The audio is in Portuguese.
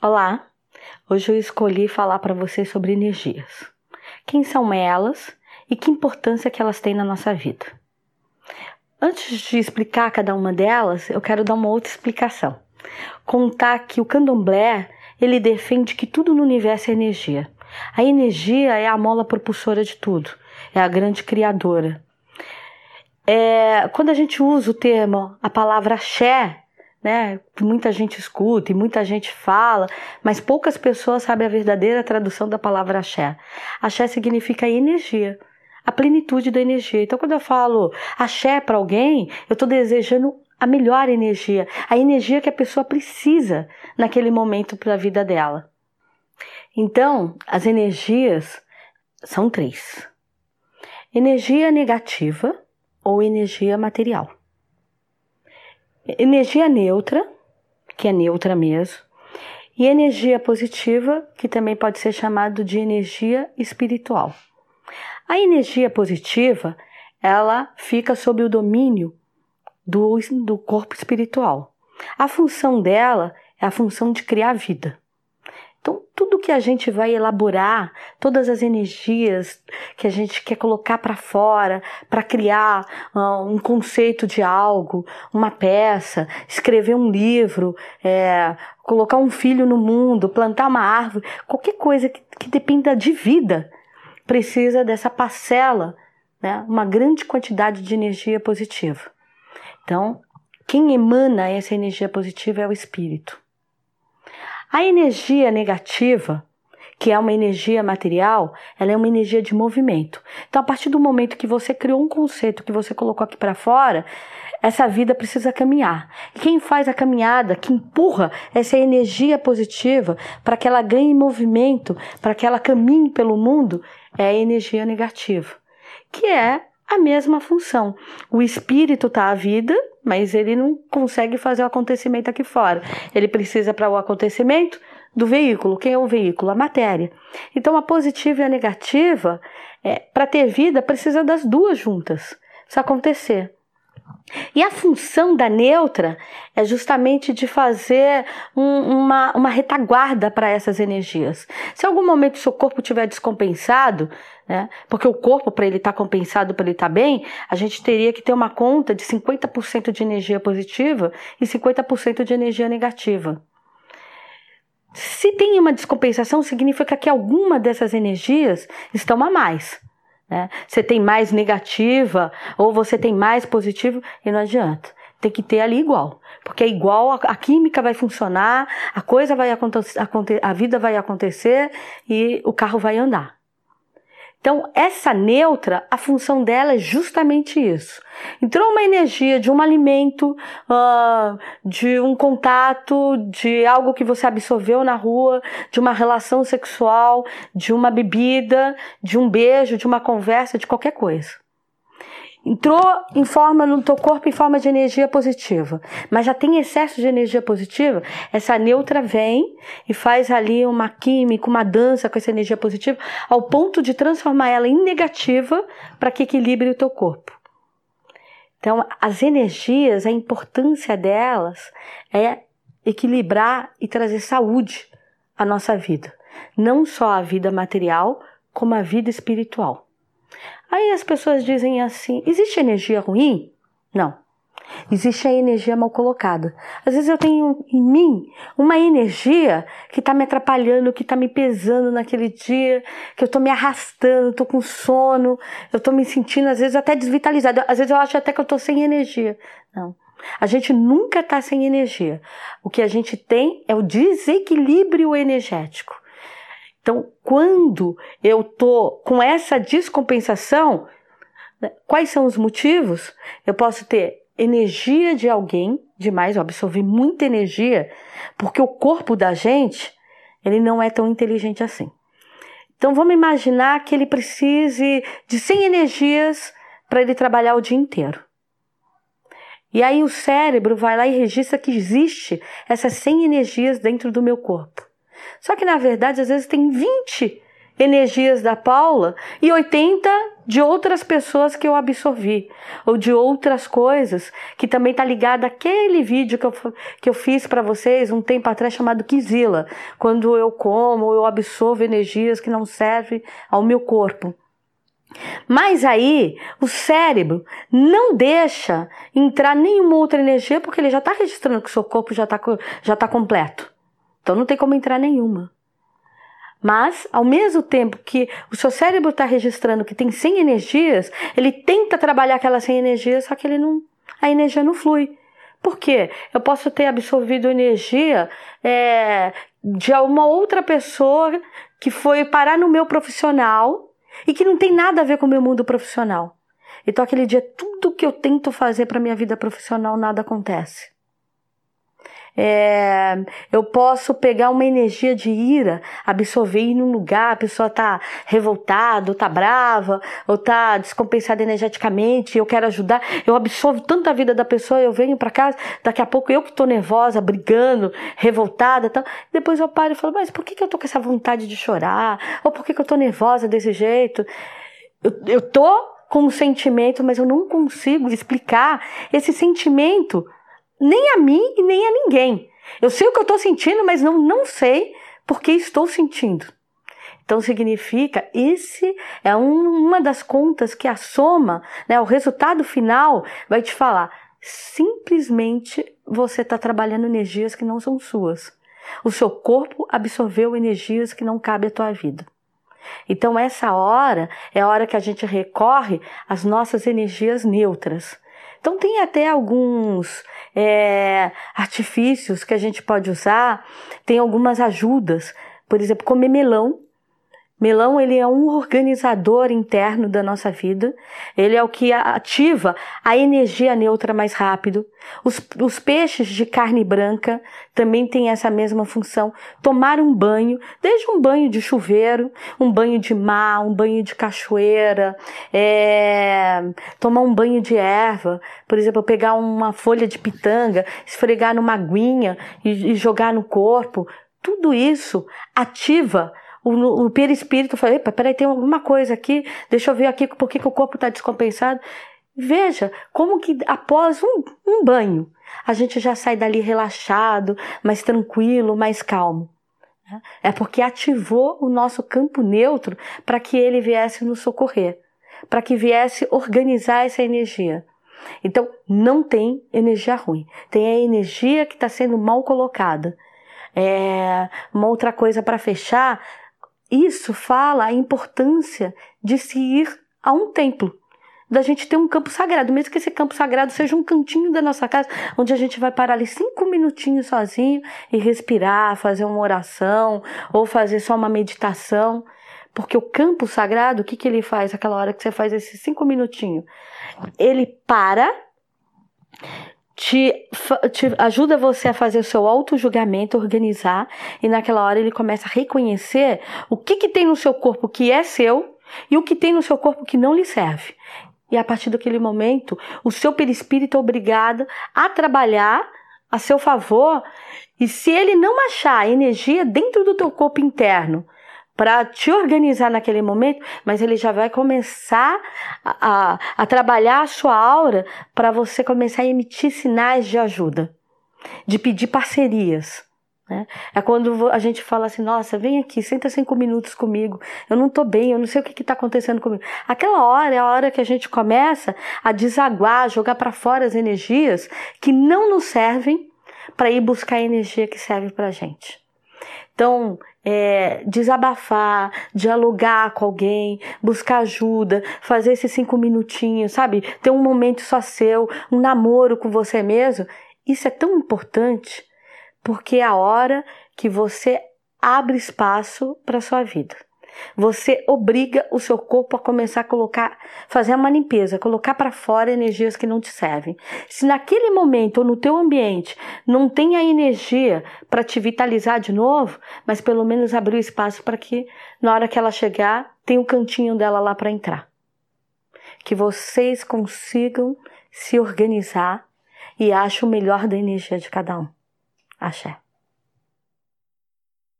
Olá, hoje eu escolhi falar para vocês sobre energias. Quem são elas e que importância que elas têm na nossa vida. Antes de explicar cada uma delas, eu quero dar uma outra explicação. Contar que o candomblé, ele defende que tudo no universo é energia. A energia é a mola propulsora de tudo, é a grande criadora. É, quando a gente usa o termo, a palavra axé, né? Muita gente escuta e muita gente fala, mas poucas pessoas sabem a verdadeira tradução da palavra axé. Axé significa energia, a plenitude da energia. Então, quando eu falo axé para alguém, eu estou desejando a melhor energia, a energia que a pessoa precisa naquele momento para a vida dela. Então, as energias são três: energia negativa ou energia material energia neutra, que é neutra mesmo, e energia positiva, que também pode ser chamado de energia espiritual. A energia positiva, ela fica sob o domínio do, do corpo espiritual. A função dela é a função de criar vida. Então, tudo que a gente vai elaborar, todas as energias que a gente quer colocar para fora, para criar uh, um conceito de algo, uma peça, escrever um livro, é, colocar um filho no mundo, plantar uma árvore, qualquer coisa que, que dependa de vida, precisa dessa parcela, né, uma grande quantidade de energia positiva. Então, quem emana essa energia positiva é o espírito. A energia negativa, que é uma energia material, ela é uma energia de movimento. Então, a partir do momento que você criou um conceito que você colocou aqui para fora, essa vida precisa caminhar. E quem faz a caminhada, que empurra essa energia positiva para que ela ganhe movimento, para que ela caminhe pelo mundo, é a energia negativa, que é a mesma função. O espírito está à vida mas ele não consegue fazer o acontecimento aqui fora. Ele precisa para o acontecimento do veículo. Quem é o veículo? A matéria. Então a positiva e a negativa, é, para ter vida, precisa das duas juntas. Isso acontecer. E a função da neutra é justamente de fazer um, uma, uma retaguarda para essas energias. Se algum momento seu corpo estiver descompensado, né, porque o corpo, para ele estar tá compensado, para ele estar tá bem, a gente teria que ter uma conta de 50% de energia positiva e 50% de energia negativa. Se tem uma descompensação, significa que alguma dessas energias estão a mais. Né? Você tem mais negativa ou você tem mais positivo e não adianta. Tem que ter ali igual, porque é igual, a, química vai funcionar, a coisa vai acontecer, a vida vai acontecer e o carro vai andar. Então, essa neutra, a função dela é justamente isso. Entrou uma energia de um alimento, uh, de um contato, de algo que você absorveu na rua, de uma relação sexual, de uma bebida, de um beijo, de uma conversa, de qualquer coisa entrou em forma no teu corpo em forma de energia positiva, mas já tem excesso de energia positiva, essa neutra vem e faz ali uma química, uma dança com essa energia positiva, ao ponto de transformar ela em negativa para que equilibre o teu corpo. Então, as energias, a importância delas é equilibrar e trazer saúde à nossa vida, não só a vida material, como a vida espiritual. Aí as pessoas dizem assim: existe energia ruim? Não. Existe a energia mal colocada. Às vezes eu tenho em mim uma energia que está me atrapalhando, que está me pesando naquele dia, que eu estou me arrastando, estou com sono, eu estou me sentindo às vezes até desvitalizada. Às vezes eu acho até que eu estou sem energia. Não. A gente nunca está sem energia. O que a gente tem é o desequilíbrio energético. Então, quando eu tô com essa descompensação, né, quais são os motivos? Eu posso ter energia de alguém demais, eu absorvi muita energia, porque o corpo da gente, ele não é tão inteligente assim. Então vamos imaginar que ele precise de 100 energias para ele trabalhar o dia inteiro. E aí o cérebro vai lá e registra que existe essas 100 energias dentro do meu corpo. Só que na verdade, às vezes tem 20 energias da Paula e 80 de outras pessoas que eu absorvi, ou de outras coisas, que também está ligada àquele vídeo que eu, que eu fiz para vocês um tempo atrás chamado Kizila, quando eu como, eu absorvo energias que não servem ao meu corpo. Mas aí o cérebro não deixa entrar nenhuma outra energia porque ele já está registrando que o seu corpo já está já tá completo. Então não tem como entrar nenhuma. Mas, ao mesmo tempo que o seu cérebro está registrando que tem 100 energias, ele tenta trabalhar aquelas 100 energias, só que ele não, a energia não flui. Por quê? Eu posso ter absorvido energia é, de uma outra pessoa que foi parar no meu profissional e que não tem nada a ver com o meu mundo profissional. Então, aquele dia, tudo que eu tento fazer para minha vida profissional, nada acontece. É, eu posso pegar uma energia de ira, absorver em um lugar, a pessoa tá revoltada, ou tá brava, ou tá descompensada energeticamente, eu quero ajudar, eu absorvo tanta vida da pessoa, eu venho para casa, daqui a pouco eu que tô nervosa, brigando, revoltada, tal. Depois eu paro e falo, mas por que, que eu tô com essa vontade de chorar? Ou por que, que eu tô nervosa desse jeito? Eu, eu tô com um sentimento, mas eu não consigo explicar esse sentimento nem a mim e nem a ninguém. Eu sei o que eu estou sentindo, mas não, não sei porque estou sentindo. Então significa esse é um, uma das contas que a soma, né, o resultado final vai te falar. Simplesmente você está trabalhando energias que não são suas. O seu corpo absorveu energias que não cabem à tua vida. Então essa hora é a hora que a gente recorre às nossas energias neutras. Então tem até alguns é, artifícios que a gente pode usar, tem algumas ajudas, por exemplo, comer melão Melão ele é um organizador interno da nossa vida. Ele é o que ativa a energia neutra mais rápido. Os, os, peixes de carne branca também têm essa mesma função. Tomar um banho, desde um banho de chuveiro, um banho de mar, um banho de cachoeira, é, tomar um banho de erva, por exemplo, pegar uma folha de pitanga, esfregar numa aguinha e, e jogar no corpo. Tudo isso ativa o, o perispírito fala, epa, peraí, tem alguma coisa aqui, deixa eu ver aqui por que o corpo está descompensado. Veja como que após um, um banho, a gente já sai dali relaxado, mais tranquilo, mais calmo. É porque ativou o nosso campo neutro para que ele viesse nos socorrer, para que viesse organizar essa energia. Então, não tem energia ruim, tem a energia que está sendo mal colocada. É, uma outra coisa para fechar, isso fala a importância de se ir a um templo, da gente ter um campo sagrado, mesmo que esse campo sagrado seja um cantinho da nossa casa, onde a gente vai parar ali cinco minutinhos sozinho e respirar, fazer uma oração ou fazer só uma meditação. Porque o campo sagrado, o que, que ele faz aquela hora que você faz esses cinco minutinhos? Ele para, te, te ajuda você a fazer o seu auto-julgamento, organizar, e naquela hora ele começa a reconhecer o que, que tem no seu corpo que é seu e o que tem no seu corpo que não lhe serve. E a partir daquele momento, o seu perispírito é obrigado a trabalhar a seu favor, e se ele não achar energia dentro do teu corpo interno, para te organizar naquele momento, mas ele já vai começar a, a, a trabalhar a sua aura para você começar a emitir sinais de ajuda, de pedir parcerias. Né? É quando a gente fala assim: nossa, vem aqui, senta cinco minutos comigo, eu não estou bem, eu não sei o que está acontecendo comigo. Aquela hora é a hora que a gente começa a desaguar, jogar para fora as energias que não nos servem para ir buscar a energia que serve para gente. Então, é, desabafar, dialogar com alguém, buscar ajuda, fazer esses cinco minutinhos, sabe? Ter um momento só seu, um namoro com você mesmo. Isso é tão importante porque é a hora que você abre espaço para sua vida. Você obriga o seu corpo a começar a colocar, fazer uma limpeza, colocar para fora energias que não te servem. Se naquele momento ou no teu ambiente não tem a energia para te vitalizar de novo, mas pelo menos abrir espaço para que na hora que ela chegar, tem o um cantinho dela lá para entrar. Que vocês consigam se organizar e achem o melhor da energia de cada um. Axé.